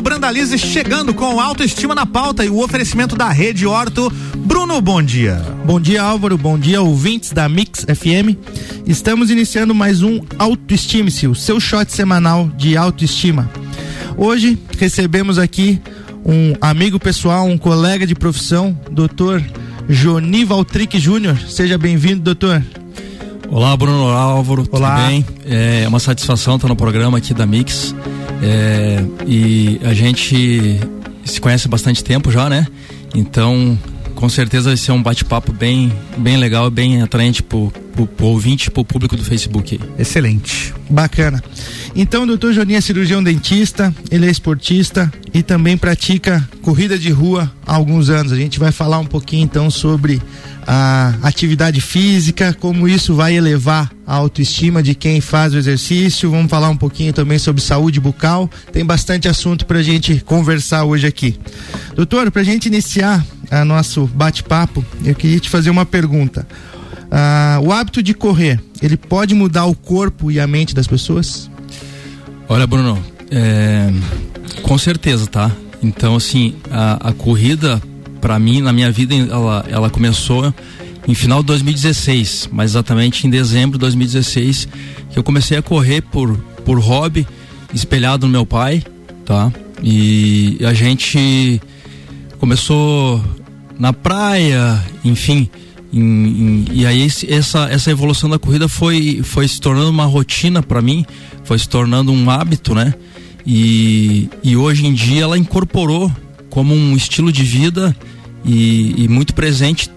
Bruno Brandalize chegando com autoestima na pauta e o oferecimento da Rede Horto. Bruno, bom dia. Bom dia, Álvaro. Bom dia, ouvintes da Mix FM. Estamos iniciando mais um Autoestime-se, o seu shot semanal de autoestima. Hoje recebemos aqui um amigo pessoal, um colega de profissão, doutor Joni Valtric Júnior. Seja bem-vindo, doutor. Olá, Bruno Álvaro, Olá. tudo bem? É uma satisfação estar no programa aqui da Mix. É, e a gente se conhece há bastante tempo já, né? Então, com certeza vai ser um bate-papo bem, bem legal, bem atraente pro, pro, pro ouvinte pro público do Facebook. Excelente, bacana. Então, o doutor Joninha é cirurgião dentista, ele é esportista e também pratica corrida de rua há alguns anos. A gente vai falar um pouquinho então sobre a atividade física, como isso vai elevar a autoestima de quem faz o exercício. Vamos falar um pouquinho também sobre saúde bucal. Tem bastante assunto para a gente conversar hoje aqui. Doutor, para a gente iniciar a nosso bate-papo, eu queria te fazer uma pergunta. Ah, o hábito de correr, ele pode mudar o corpo e a mente das pessoas? Olha, Bruno, é, com certeza, tá? Então, assim, a, a corrida para mim, na minha vida, ela, ela começou em final de 2016, mais exatamente em dezembro de 2016, que eu comecei a correr por, por hobby, espelhado no meu pai, tá? E a gente começou na praia, enfim. E aí essa, essa evolução da corrida foi, foi se tornando uma rotina para mim, foi se tornando um hábito, né? E, e hoje em dia ela incorporou como um estilo de vida e, e muito presente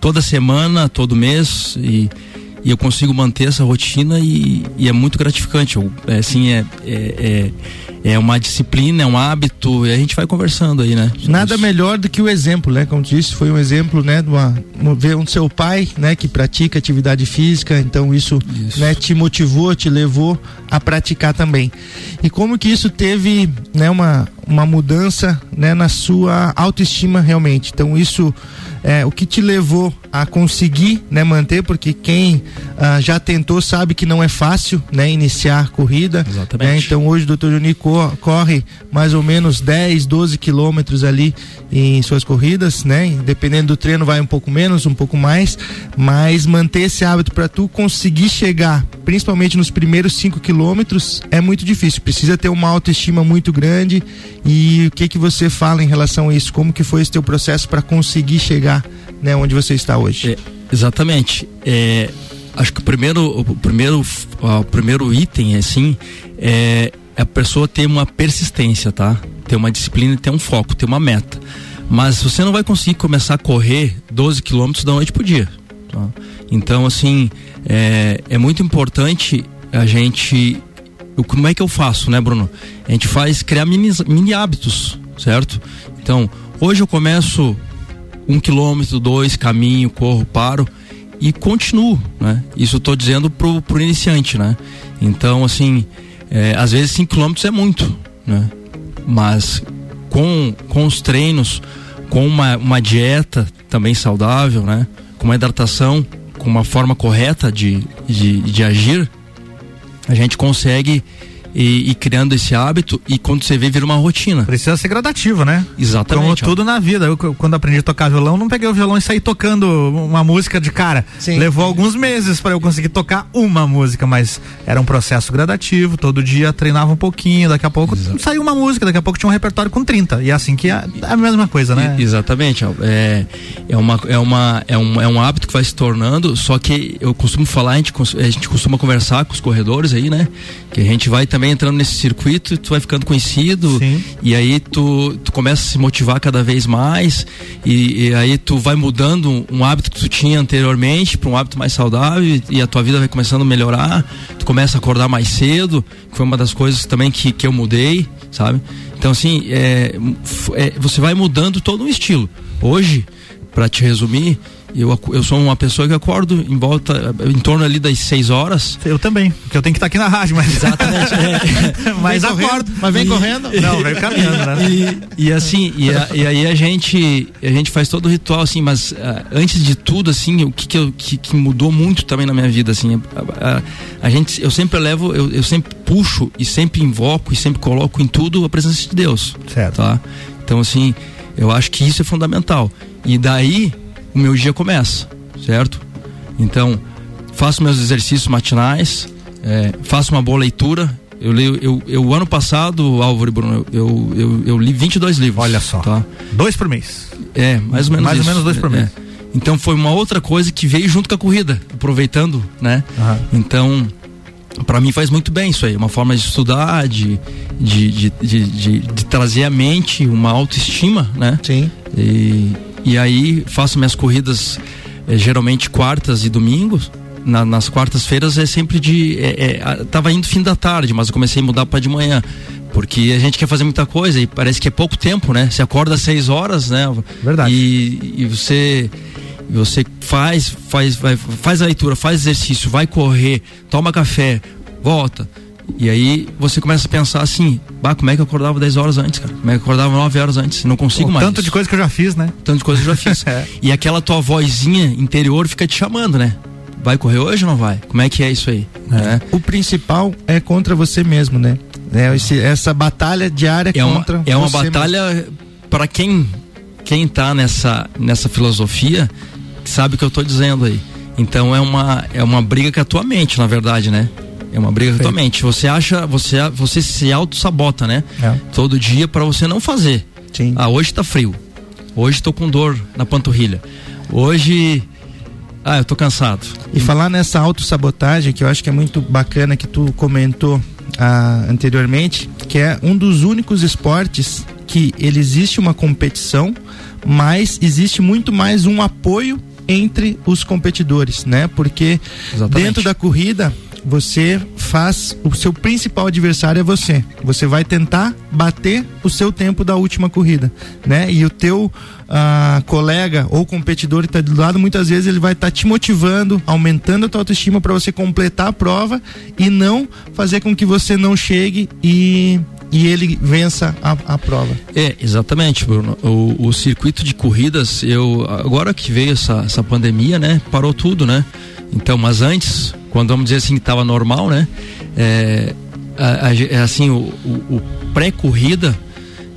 toda semana, todo mês e, e, eu consigo manter essa rotina e, e é muito gratificante. Eu, é, assim, é, é, é, é, uma disciplina, é um hábito e a gente vai conversando aí, né? Nada isso. melhor do que o exemplo, né? Como disse, foi um exemplo, né? De uma, ver um seu pai, né? Que pratica atividade física, então isso, isso. Né, te motivou, te levou a praticar também. E como que isso teve, né? Uma, uma mudança, né? Na sua autoestima realmente. Então isso é, o que te levou a conseguir né, manter, porque quem ah, já tentou sabe que não é fácil né, iniciar corrida. Exatamente. Né? Então hoje o doutor Juni corre mais ou menos 10, 12 quilômetros ali em suas corridas, né? Dependendo do treino vai um pouco menos, um pouco mais, mas manter esse hábito para tu conseguir chegar, principalmente nos primeiros 5 quilômetros, é muito difícil. Precisa ter uma autoestima muito grande. E o que que você fala em relação a isso? Como que foi esse teu processo para conseguir chegar, né, onde você está hoje? É, exatamente. É, acho que o primeiro, o primeiro, o primeiro item, assim, é a pessoa ter uma persistência, tá? Ter uma disciplina, ter um foco, ter uma meta. Mas você não vai conseguir começar a correr 12 quilômetros da noite pro dia. Tá? Então, assim, é, é muito importante a gente. Como é que eu faço, né, Bruno? A gente faz criar mini, mini hábitos, certo? Então, hoje eu começo um quilômetro, dois, caminho, corro, paro e continuo, né? Isso eu tô dizendo pro, pro iniciante, né? Então, assim, é, às vezes 5 quilômetros é muito, né? Mas com, com os treinos, com uma, uma dieta também saudável, né? Com uma hidratação, com uma forma correta de, de, de agir, a gente consegue e, e, criando esse hábito e quando você vê vira uma rotina. Precisa ser gradativo, né? Exatamente. Como tudo na vida. Eu quando aprendi a tocar violão, não peguei o violão e saí tocando uma música de cara. Sim. Levou alguns meses para eu conseguir tocar uma música, mas era um processo gradativo. Todo dia treinava um pouquinho, daqui a pouco Exato. saiu uma música, daqui a pouco tinha um repertório com 30. E é assim que é, é a mesma coisa, né? E, exatamente. É, é, uma, é, uma, é, um, é um hábito que vai se tornando, só que eu costumo falar, a gente, a gente costuma conversar com os corredores aí, né? Que a gente vai também entrando nesse circuito, tu vai ficando conhecido Sim. e aí tu, tu começa a se motivar cada vez mais e, e, aí tu vai mudando um hábito que tu tinha anteriormente para um hábito mais saudável e, e, a tua vida vai começando a melhorar, tu começa a acordar mais cedo, que foi uma das coisas também que, que eu mudei, sabe? Então assim, é, é, você vai mudando todo um estilo. Hoje, para te resumir, Eu, eu sou uma pessoa que acordo em volta, em torno ali das 6 horas. Eu também, porque eu tenho que estar aqui na rádio, mas. Exatamente. É. mas acordo. Mas vem e, correndo? Não, vem caminhando, né? E, e assim, e, a, e, aí a gente, a gente faz todo o ritual, assim, mas uh, antes de tudo, assim, o que, que, eu, que, que, mudou muito também na minha vida, assim, a, a, a gente, eu sempre levo, eu, eu sempre puxo e sempre invoco e sempre coloco em tudo a presença de Deus. Certo. Tá? Então, assim, eu acho que isso é fundamental. E daí o meu dia começa, certo? Então, faço meus exercícios matinais, é, faço uma boa leitura. Eu leio, eu, eu ano passado, Álvaro e Bruno, eu, eu, eu, li 22 livros. Olha só. Tá? Dois por mês. É, mais ou menos Mais isso. ou menos dois por mês. É. Então foi uma outra coisa que veio junto com a corrida, aproveitando, né? Uhum. Então, para mim faz muito bem isso aí, uma forma de estudar, de, de, de, de, de, de trazer à mente uma autoestima, né? Sim. E, e aí faço minhas corridas é, geralmente quartas e domingos. Na, nas quartas-feiras é sempre de. É, é, tava indo fim da tarde, mas eu comecei a mudar para de manhã. Porque a gente quer fazer muita coisa e parece que é pouco tempo, né? Você acorda às seis horas, né? Verdade. E, e você você faz, faz, vai, faz a leitura, faz exercício, vai correr, toma café, volta. E aí você começa a pensar assim, bah, como é que eu acordava 10 horas antes, cara? Como é que eu acordava 9 horas antes? Não consigo Pô, mais. Tanto de coisa que eu já fiz, né? Tanto de coisa que eu já fiz. é. E aquela tua vozinha interior fica te chamando, né? Vai correr hoje ou não vai? Como é que é isso aí? É. É. O principal é contra você mesmo, né? É, esse, essa batalha diária é contra uma, É uma batalha para quem quem tá nessa nessa filosofia sabe o que eu tô dizendo aí. Então é uma é uma briga com a tua mente, na verdade, né? É uma briga com a tua mente. Você acha, você você se auto sabota, né? É. Todo dia para você não fazer. Sim. Ah, hoje tá frio. Hoje tô com dor na panturrilha. Hoje ah, eu tô cansado. E falar nessa autossabotagem, que eu acho que é muito bacana que tu comentou ah, anteriormente, que é um dos únicos esportes que ele existe uma competição, mas existe muito mais um apoio entre os competidores, né? Porque Exatamente. dentro da corrida você faz o seu principal adversário é você. Você vai tentar bater o seu tempo da última corrida, né? E o teu uh, colega ou competidor que está do lado, muitas vezes ele vai estar tá te motivando, aumentando a tua autoestima para você completar a prova e não fazer com que você não chegue e e ele vença a, a prova. É, exatamente, Bruno. O, o, circuito de corridas, eu agora que veio essa, essa pandemia, né, parou tudo, né? Então, mas antes, quando vamos dizer assim que estava normal, né? É, a, a, é assim, o, o, o pré-corrida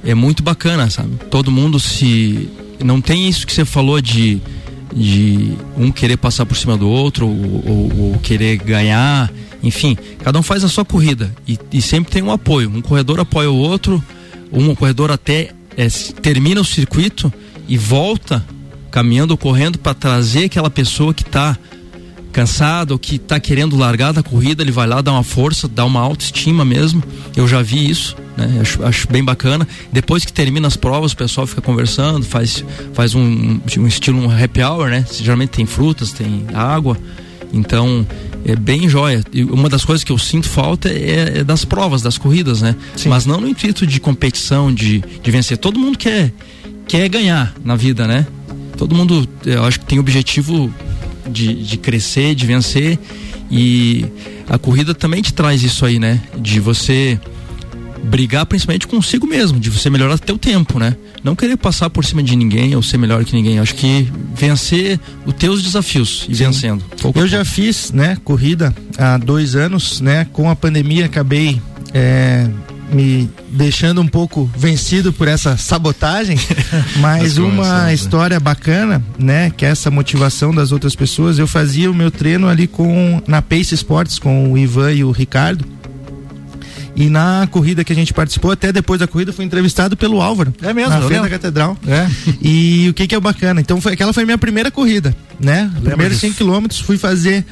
é muito bacana, sabe? Todo mundo se não tem isso que você falou de de um querer passar por cima do outro ou, ou, ou querer ganhar enfim, cada um faz a sua corrida e, e sempre tem um apoio. Um corredor apoia o outro, um corredor até é, termina o circuito e volta caminhando ou correndo para trazer aquela pessoa que está cansado ou que está querendo largar da corrida, ele vai lá dar uma força, dar uma autoestima mesmo. Eu já vi isso, né? Acho, acho bem bacana. Depois que termina as provas, o pessoal fica conversando, faz, faz um, um estilo um happy hour, né? Geralmente tem frutas, tem água. Então, é bem joia. E uma das coisas que eu sinto falta é, é das provas, das corridas, né? Sim. Mas não no intuito de competição, de, de vencer. Todo mundo quer, quer ganhar na vida, né? Todo mundo, eu acho que tem objetivo de, de crescer, de vencer. E a corrida também te traz isso aí, né? De você brigar principalmente consigo mesmo, de você melhorar teu tempo, né? Não querer passar por cima de ninguém ou ser melhor que ninguém. Acho que vencer os teus desafios e Sim. vencendo. Eu já fiz, né, corrida há dois anos, né? Com a pandemia acabei é, me deixando um pouco vencido por essa sabotagem, mas uma né? história bacana, né, que é essa motivação das outras pessoas. Eu fazia o meu treino ali com na Pace Sports com o Ivan e o Ricardo. E na corrida que a gente participou, até depois da corrida, fui entrevistado pelo Álvaro. É mesmo, na frente da catedral. É. E o que que é bacana? Então, foi, aquela foi a minha primeira corrida, né? Primeiros 5 quilômetros, fui fazer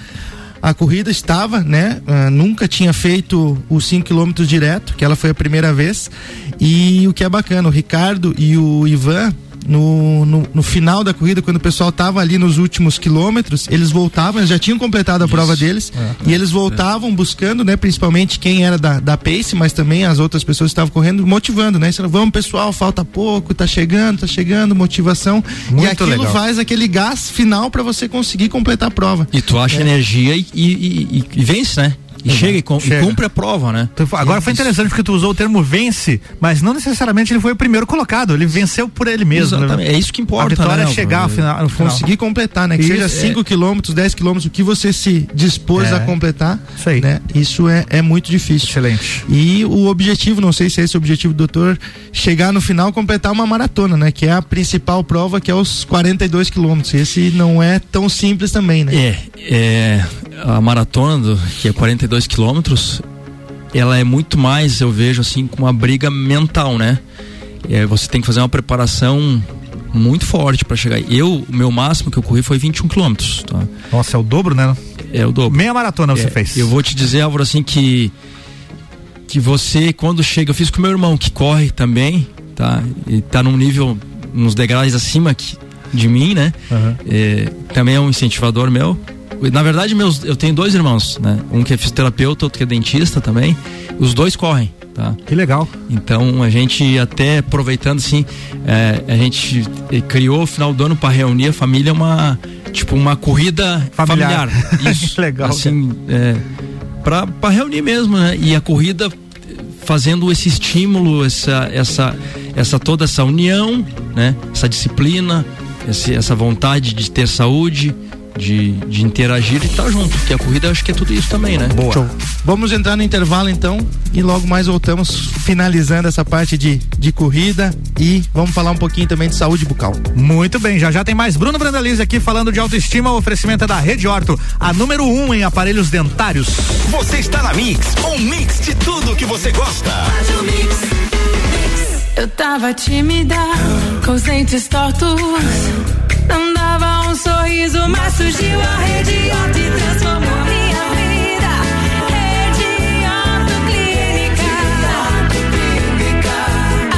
a corrida estava, né? Uh, nunca tinha feito os 5 quilômetros direto, que ela foi a primeira vez. E o que é bacana, o Ricardo e o Ivan, no, no, no, final da corrida, quando o pessoal tava ali nos últimos quilômetros, eles voltavam, eles já tinham completado a Isso. prova deles, é. e eles voltavam é. buscando, né, principalmente quem era da, da Pace, mas também as outras pessoas que estavam correndo, motivando, né? Dizendo, vamos pessoal, falta pouco, tá chegando, tá chegando, motivação. Muito e aquilo legal. faz aquele gás final para você conseguir completar a prova. E tu acha é. energia e, e, e, e vence, né? E chega, e, com, chega. e cumpre a prova, né? Então, agora foi interessante porque tu usou o termo vence, mas não necessariamente ele foi o primeiro colocado, ele venceu por ele mesmo. Né? Exatamente, né? é isso que importa. A vitória né, é chegar ao final, Conseguir completar, né? Que isso, seja 5 é... quilômetros, 10 quilômetros, o que você se dispôs é. a completar. Isso aí. Né? Isso é, é muito difícil. Excelente. E o objetivo, não sei se é esse o objetivo do doutor, chegar no final completar uma maratona, né? Que é a principal prova, que é os 42 quilômetros. Esse não é tão simples também, né? É, é a maratona, que é 42 quilômetros, ela é muito mais, eu vejo assim, com uma briga mental, né? É, você tem que fazer uma preparação muito forte para chegar. Eu, o meu máximo que eu corri foi 21 quilômetros. Tá? Nossa, é o dobro, né? É o dobro. Meia maratona você é, fez. Eu vou te dizer, Álvaro, assim, que que você, quando chega, eu fiz com meu irmão, que corre também, tá? E tá num nível, uns degraus acima que, de mim, né? Uhum. É, também é um incentivador meu. Na verdade, meus, eu tenho dois irmãos, né? Um que é fisioterapeuta, outro que é dentista também. Os dois correm, tá? Que legal. Então a gente até aproveitando assim, é, a gente criou o final do ano para reunir a família uma tipo uma corrida familiar. familiar. Isso. legal. Assim, é, para reunir mesmo, né? E a corrida fazendo esse estímulo, essa essa essa toda essa união, né? Essa disciplina, esse, essa vontade de ter saúde, de, de interagir e estar tá junto, porque a corrida acho que é tudo isso também, né? Boa. Show. Vamos entrar no intervalo então e logo mais voltamos finalizando essa parte de, de corrida e vamos falar um pouquinho também de saúde bucal. Muito bem, já já tem mais Bruno Brandalize aqui falando de autoestima, o oferecimento é da Rede Orto, a número um em aparelhos dentários. Você está na Mix, um mix de tudo que você gosta. Eu tava tímida, com os dentes tortos não dava um sorriso, mas surgiu a rede Horto e transformou minha vida. Rede Horto Clínica.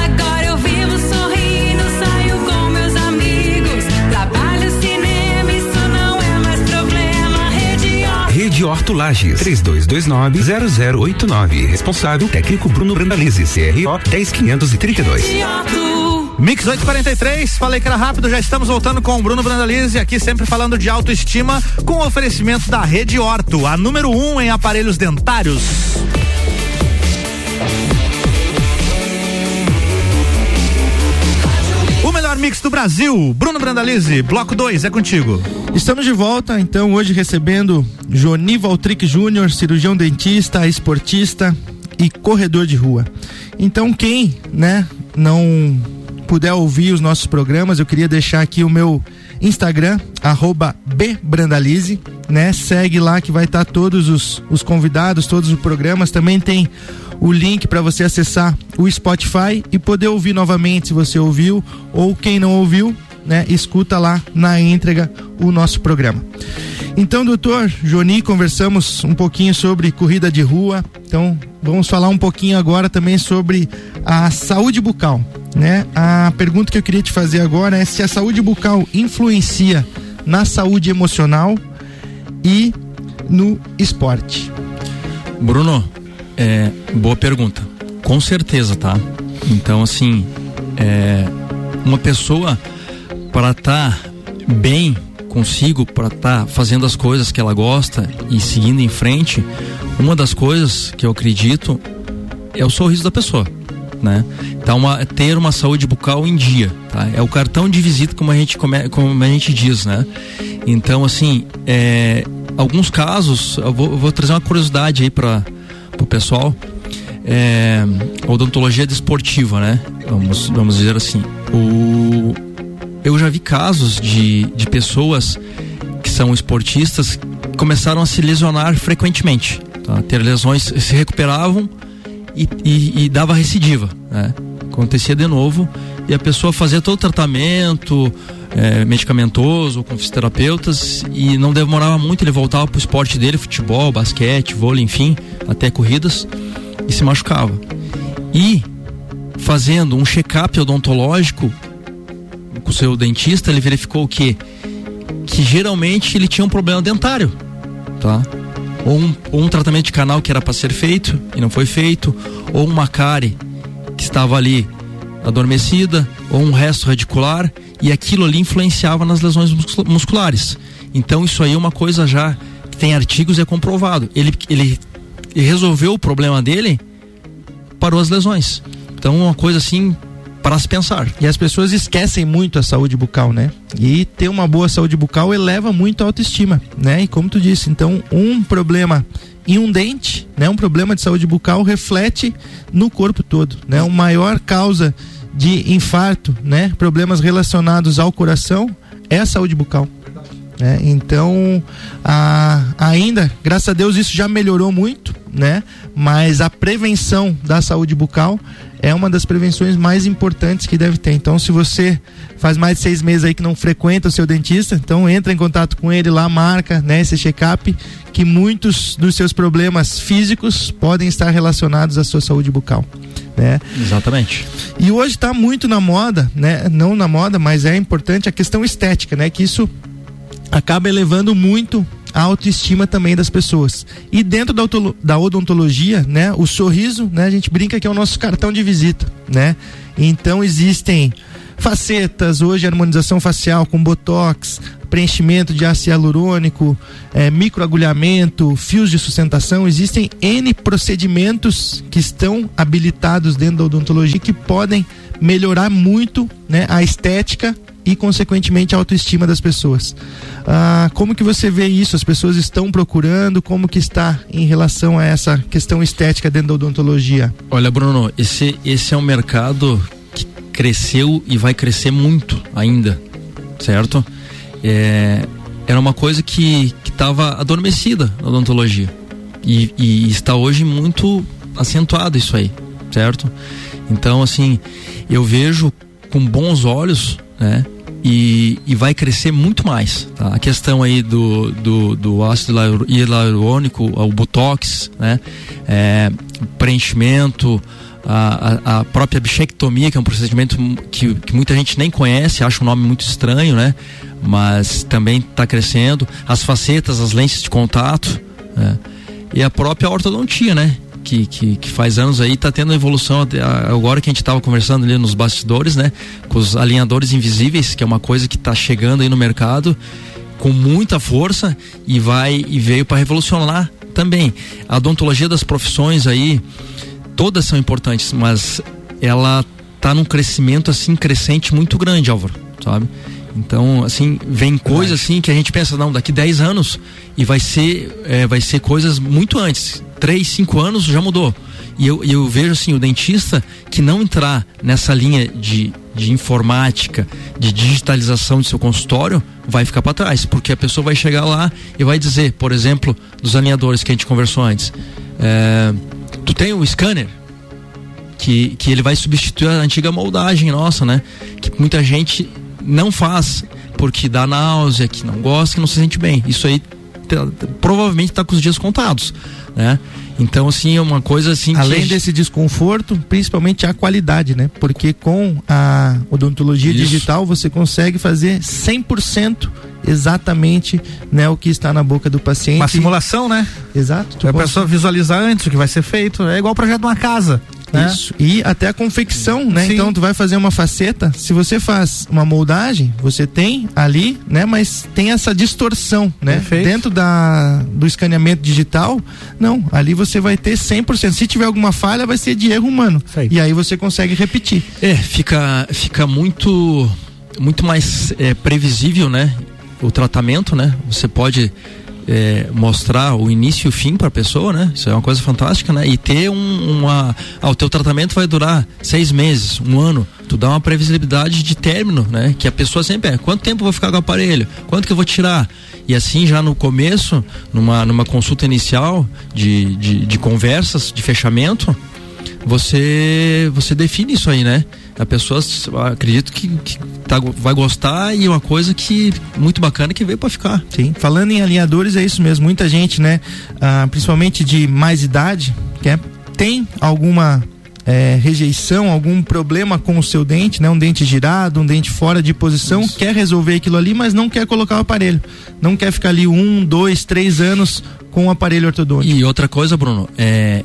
Agora eu vivo sorrindo, saio com meus amigos. Trabalho cinema, isso não é mais problema. Rede Horto. Rede Horto Lages, 3229-0089. Responsável técnico Bruno Brandalize, CRO 10532. Rede Horto. Mix 843, falei que era rápido, já estamos voltando com o Bruno Brandalize, aqui sempre falando de autoestima, com oferecimento da Rede Orto, a número um em aparelhos dentários. O melhor mix do Brasil, Bruno Brandalize, bloco 2, é contigo. Estamos de volta, então, hoje recebendo Joni Valtric Júnior, cirurgião dentista, esportista e corredor de rua. Então, quem, né, não puder ouvir os nossos programas, eu queria deixar aqui o meu Instagram, bbrandalize, né? Segue lá que vai estar tá todos os, os convidados, todos os programas. Também tem o link para você acessar o Spotify e poder ouvir novamente se você ouviu ou quem não ouviu, né? Escuta lá na entrega o nosso programa. Então, doutor Joni, conversamos um pouquinho sobre corrida de rua. Então, vamos falar um pouquinho agora também sobre a saúde bucal né? A pergunta que eu queria te fazer agora é se a saúde bucal influencia na saúde emocional e no esporte. Bruno, é, boa pergunta. Com certeza, tá? Então, assim, é, uma pessoa para estar tá bem consigo, para estar tá fazendo as coisas que ela gosta e seguindo em frente, uma das coisas que eu acredito é o sorriso da pessoa né? Então, uma, ter uma saúde bucal em dia, tá? É o cartão de visita, como a gente, come, como a gente diz, né? Então, assim, é, alguns casos, eu vou, eu vou, trazer uma curiosidade aí para o pessoal. É, odontologia desportiva, né? Vamos, vamos dizer assim. O, eu já vi casos de, de pessoas que são esportistas que começaram a se lesionar frequentemente. Tá? Ter lesões, se recuperavam, e, e, e dava recidiva, né? Acontecia de novo e a pessoa fazia todo o tratamento é, medicamentoso com fisioterapeutas e não demorava muito, ele voltava pro esporte dele, futebol, basquete, vôlei, enfim, até corridas e se machucava. E fazendo um check-up odontológico com o seu dentista, ele verificou o quê? Que geralmente ele tinha um problema dentário, tá? Ou um, ou um tratamento de canal que era para ser feito e não foi feito, ou uma cárie que estava ali adormecida, ou um resto radicular, e aquilo ali influenciava nas lesões musculares. Então isso aí é uma coisa já que tem artigos e é comprovado. Ele, ele resolveu o problema dele, parou as lesões. Então uma coisa assim para se pensar. E as pessoas esquecem muito a saúde bucal, né? E ter uma boa saúde bucal eleva muito a autoestima, né? E como tu disse, então um problema em um dente, né? Um problema de saúde bucal reflete no corpo todo, né? Uma maior causa de infarto, né? Problemas relacionados ao coração é a saúde bucal. Né? Então, a, ainda, graças a Deus, isso já melhorou muito, né? Mas a prevenção da saúde bucal é uma das prevenções mais importantes que deve ter. Então, se você faz mais de seis meses aí que não frequenta o seu dentista, então entra em contato com ele lá, marca né, esse check-up, que muitos dos seus problemas físicos podem estar relacionados à sua saúde bucal. Né? Exatamente. E hoje está muito na moda, né? Não na moda, mas é importante a questão estética, né? Que isso acaba elevando muito a autoestima também das pessoas. E dentro da, da odontologia, né, o sorriso, né, a gente brinca que é o nosso cartão de visita, né? Então existem facetas, hoje harmonização facial com botox, preenchimento de ácido hialurônico, é, microagulhamento, fios de sustentação, existem N procedimentos que estão habilitados dentro da odontologia que podem melhorar muito né, a estética e consequentemente a autoestima das pessoas. Ah, como que você vê isso? As pessoas estão procurando? Como que está em relação a essa questão estética dentro da odontologia? Olha, Bruno, esse esse é um mercado que cresceu e vai crescer muito ainda, certo? É, era uma coisa que estava adormecida na odontologia e, e está hoje muito acentuado isso aí, certo? Então, assim, eu vejo com bons olhos, né? E, e vai crescer muito mais. Tá? A questão aí do, do, do ácido hialurônico, o botox, né? É, preenchimento, a, a, própria bichectomia, que é um procedimento que, que, muita gente nem conhece, acha um nome muito estranho, né? Mas também está crescendo. As facetas, as lentes de contato, né? e a própria ortodontia, né? Que, que, que faz anos aí está tendo evolução agora que a gente estava conversando ali nos bastidores, né? Com os alinhadores invisíveis, que é uma coisa que está chegando aí no mercado com muita força e vai e veio para revolucionar também. A odontologia das profissões aí todas são importantes, mas ela tá num crescimento assim crescente muito grande, Álvaro, sabe? Então, assim, vem coisas assim que a gente pensa, não, daqui 10 anos e vai ser, é, vai ser coisas muito antes. 3, 5 anos já mudou. E eu, eu vejo assim, o dentista que não entrar nessa linha de, de informática, de digitalização de seu consultório, vai ficar para trás, porque a pessoa vai chegar lá e vai dizer, por exemplo, dos alinhadores que a gente conversou antes, é, tu tem o scanner? Que, que ele vai substituir a antiga moldagem nossa, né? Que muita gente não faz porque dá náusea, que não gosta, que não se sente bem. Isso aí provavelmente está com os dias contados, né? Então, assim, é uma coisa assim. Além que... desse desconforto, principalmente a qualidade, né? Porque com a odontologia Isso. digital você consegue fazer 100% exatamente né, o que está na boca do paciente. Uma simulação, né? Exato. A pode... pessoa visualizar antes o que vai ser feito. É igual o projeto de uma casa. Né? Isso. E até a confecção, né? Sim. Então tu vai fazer uma faceta, se você faz uma moldagem, você tem ali, né? Mas tem essa distorção, né? Perfeito. Dentro da, do escaneamento digital, não, ali você vai ter 100%. Se tiver alguma falha, vai ser de erro humano. Aí. E aí você consegue repetir. É, fica, fica muito, muito mais é, previsível, né? O tratamento, né? Você pode é, mostrar o início e o fim para a pessoa, né? Isso é uma coisa fantástica, né? E ter um, uma. Ah, o teu tratamento vai durar seis meses, um ano. Tu dá uma previsibilidade de término, né? Que a pessoa sempre é. Quanto tempo eu vou ficar com o aparelho? Quanto que eu vou tirar? E assim, já no começo, numa, numa consulta inicial de, de, de conversas, de fechamento, você, você define isso aí, né? A pessoa acredito que, que tá, vai gostar e uma coisa que muito bacana que veio para ficar. Sim, falando em alinhadores é isso mesmo, muita gente, né, ah, principalmente de mais idade, quer tem alguma é, rejeição, algum problema com o seu dente, né? Um dente girado, um dente fora de posição, Isso. quer resolver aquilo ali, mas não quer colocar o aparelho. Não quer ficar ali um, dois, três anos com o aparelho ortodôntico. E outra coisa, Bruno, é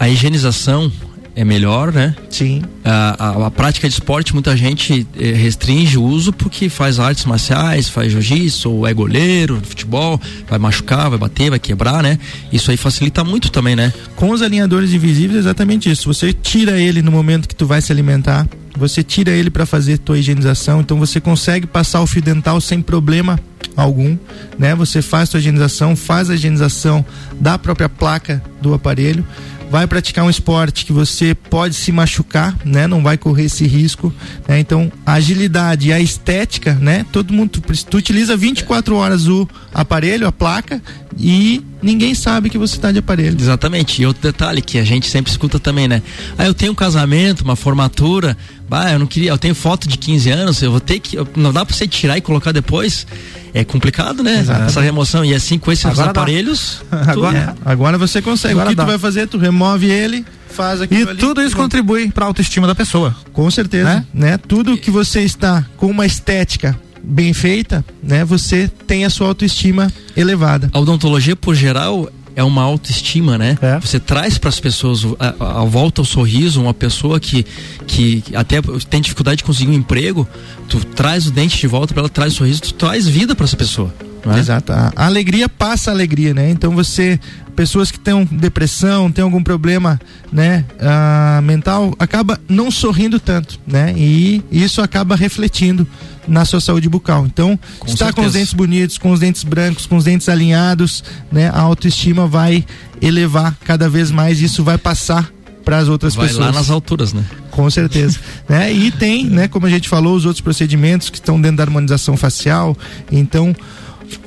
a higienização é melhor, né? Sim. A, a, a, prática de esporte, muita gente eh, restringe o uso porque faz artes marciais, faz jiu-jitsu, ou é goleiro, futebol, vai machucar, vai bater, vai quebrar, né? Isso aí facilita muito também, né? Com os alinhadores invisíveis, é exatamente isso. Você tira ele no momento que tu vai se alimentar, você tira ele para fazer tua higienização, então você consegue passar o fio dental sem problema algum, né? Você faz sua higienização, faz a higienização da própria placa do aparelho vai praticar um esporte que você pode se machucar, né? Não vai correr esse risco, né? Então, a agilidade e a estética, né? Todo mundo tu, tu utiliza 24 horas o aparelho, a placa e ninguém sabe que você está de aparelho. Exatamente. E outro detalhe que a gente sempre escuta também, né? Ah, eu tenho um casamento, uma formatura, bah, eu não queria, eu tenho foto de 15 anos, eu vou ter que, não dá para você tirar e colocar depois é complicado, né? Exato. Essa remoção. E assim, com esses agora aparelhos. agora, é. agora você consegue. Agora o que dá. tu vai fazer? Tu remove ele, faz aquilo E ali, tudo isso contribui para a autoestima da pessoa. Com certeza. Né? né? Tudo que você está com uma estética bem feita, né? Você tem a sua autoestima elevada. A odontologia, por geral, é uma autoestima, né? É. Você traz para as pessoas a, a, volta ao sorriso, uma pessoa que, que até tem dificuldade de conseguir um emprego, tu traz o dente de volta para ela, traz o sorriso, tu traz vida para essa pessoa. É? Exato. A alegria passa a alegria, né? Então você, pessoas que têm depressão, têm algum problema, né, uh, mental, acaba não sorrindo tanto, né? E isso acaba refletindo na sua saúde bucal. Então, com estar certeza. com os dentes bonitos, com os dentes brancos, com os dentes alinhados, né? A autoestima vai elevar cada vez mais, isso vai passar para as outras vai pessoas. lá nas alturas, né? Com certeza. né? E tem, né, como a gente falou, os outros procedimentos que estão dentro da harmonização facial. Então,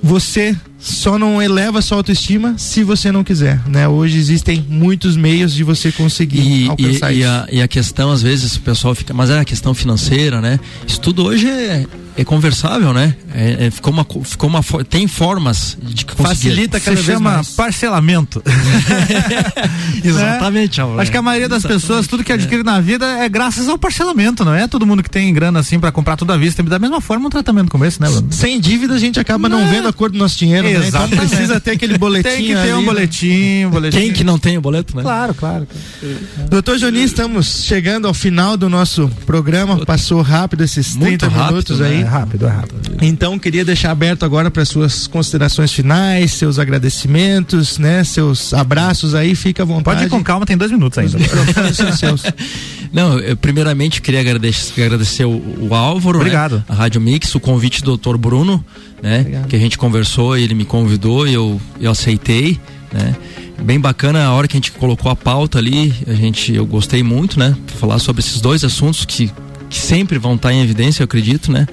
você só não eleva sua autoestima se você não quiser, né? Hoje existem muitos meios de você conseguir e, alcançar e, isso. E a, e a questão, às vezes, o pessoal fica, mas é a questão financeira, né? Isso tudo hoje é, é conversável, né? É, é, ficou uma, ficou uma, tem formas de conseguir. Facilita cada Se vez chama mais. parcelamento. Exatamente. É. Acho que a maioria das Exatamente. pessoas, tudo que adquire na vida é graças ao parcelamento, não é? Todo mundo que tem grana assim para comprar tudo à vista. Da mesma forma, um tratamento como esse, né, Bruno? Sem dívida, a gente acaba não, não vendo a cor do nosso dinheiro, né? Então precisa ter aquele boletim. Tem que ter ali, um boletim, boletim. Quem que não tem o boleto, né? Claro, claro. claro. Doutor Jonin, estamos chegando ao final do nosso programa. Passou rápido esses 30 Muito minutos rápido, aí. Né? É rápido, é rápido. Então, queria deixar aberto agora para suas considerações finais, seus agradecimentos, né? Seus abraços aí, fica à vontade. Pode ir com calma, tem dois minutos ainda. Não, eu primeiramente queria agradecer, agradecer o, o Álvaro, né? Obrigado. Né? a Rádio Mix, o convite do Dr. Bruno, né? Obrigado. Que a gente conversou, ele me convidou e eu, eu aceitei, né? Bem bacana a hora que a gente colocou a pauta ali, a gente, eu gostei muito, né? Falar sobre esses dois assuntos que, que sempre vão estar em evidência, eu acredito, né?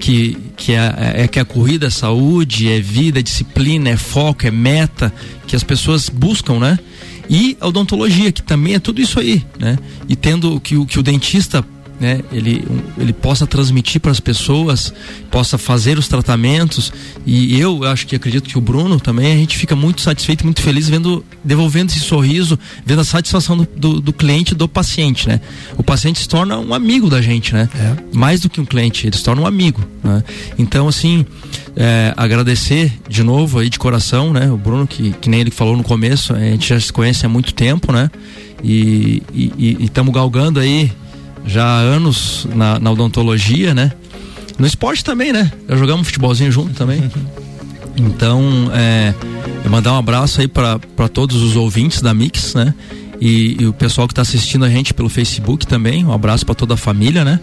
que, que é, é, que a corrida é saúde, é vida, é disciplina, é foco, é meta, que as pessoas buscam, né? E a odontologia, que também é tudo isso aí, né? E tendo que, que o dentista né, ele, ele possa transmitir para as pessoas, possa fazer os tratamentos. E eu acho que acredito que o Bruno também, a gente fica muito satisfeito, muito feliz vendo, devolvendo esse sorriso, vendo a satisfação do, do, do cliente do paciente, né? O paciente se torna um amigo da gente, né? É. Mais do que um cliente, ele se torna um amigo. Né? Então, assim, é, agradecer de novo aí de coração, né? O Bruno, que, que nem ele falou no começo, a gente já se conhece há muito tempo, né? E estamos galgando aí já há anos na, na odontologia, né? No esporte também, né? Já jogamos futebolzinho junto também. Então, é, mandar um abraço aí para todos os ouvintes da Mix, né? E, e o pessoal que está assistindo a gente pelo Facebook também. Um abraço para toda a família, né?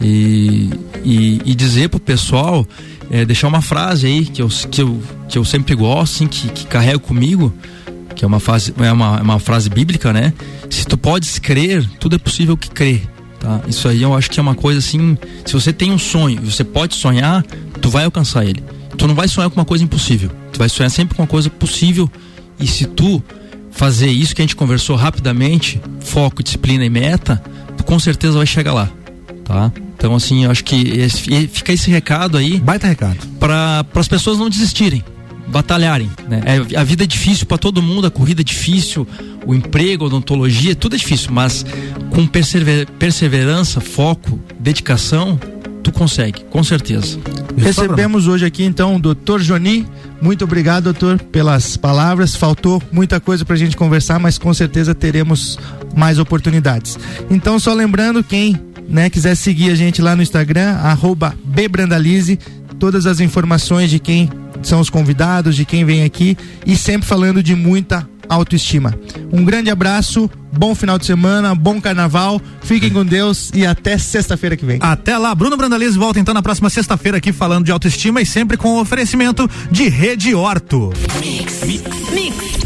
E, e, e dizer pro pessoal, é, deixar uma frase aí que eu, que eu, que eu sempre gosto, assim, que, que carrego comigo, que é uma, frase, é, uma, é uma frase bíblica, né? Se tu podes crer, tudo é possível que crer. Tá? Isso aí eu acho que é uma coisa assim. Se você tem um sonho, você pode sonhar, tu vai alcançar ele. Tu não vai sonhar com uma coisa impossível. Tu vai sonhar sempre com uma coisa possível. E se tu fazer isso que a gente conversou rapidamente, foco, disciplina e meta, tu com certeza vai chegar lá, tá? Então assim, eu acho que esse, fica esse recado aí. Baita recado. Para as pessoas não desistirem batalharem, né? É, a vida é difícil para todo mundo, a corrida é difícil, o emprego, a odontologia, tudo é difícil, mas com persever, perseverança, foco, dedicação, tu consegue, com certeza. Recebemos hoje aqui então o doutor Joni. Muito obrigado, doutor, pelas palavras. Faltou muita coisa para a gente conversar, mas com certeza teremos mais oportunidades. Então, só lembrando, quem né, quiser seguir a gente lá no Instagram, arroba Bbrandalize, todas as informações de quem são os convidados, de quem vem aqui e sempre falando de muita autoestima. Um grande abraço, bom final de semana, bom carnaval, fiquem com Deus e até sexta-feira que vem. Até lá, Bruno Brandalize volta então na próxima sexta-feira aqui falando de autoestima e sempre com o oferecimento de Rede Horto. Mix. Mix. Mix.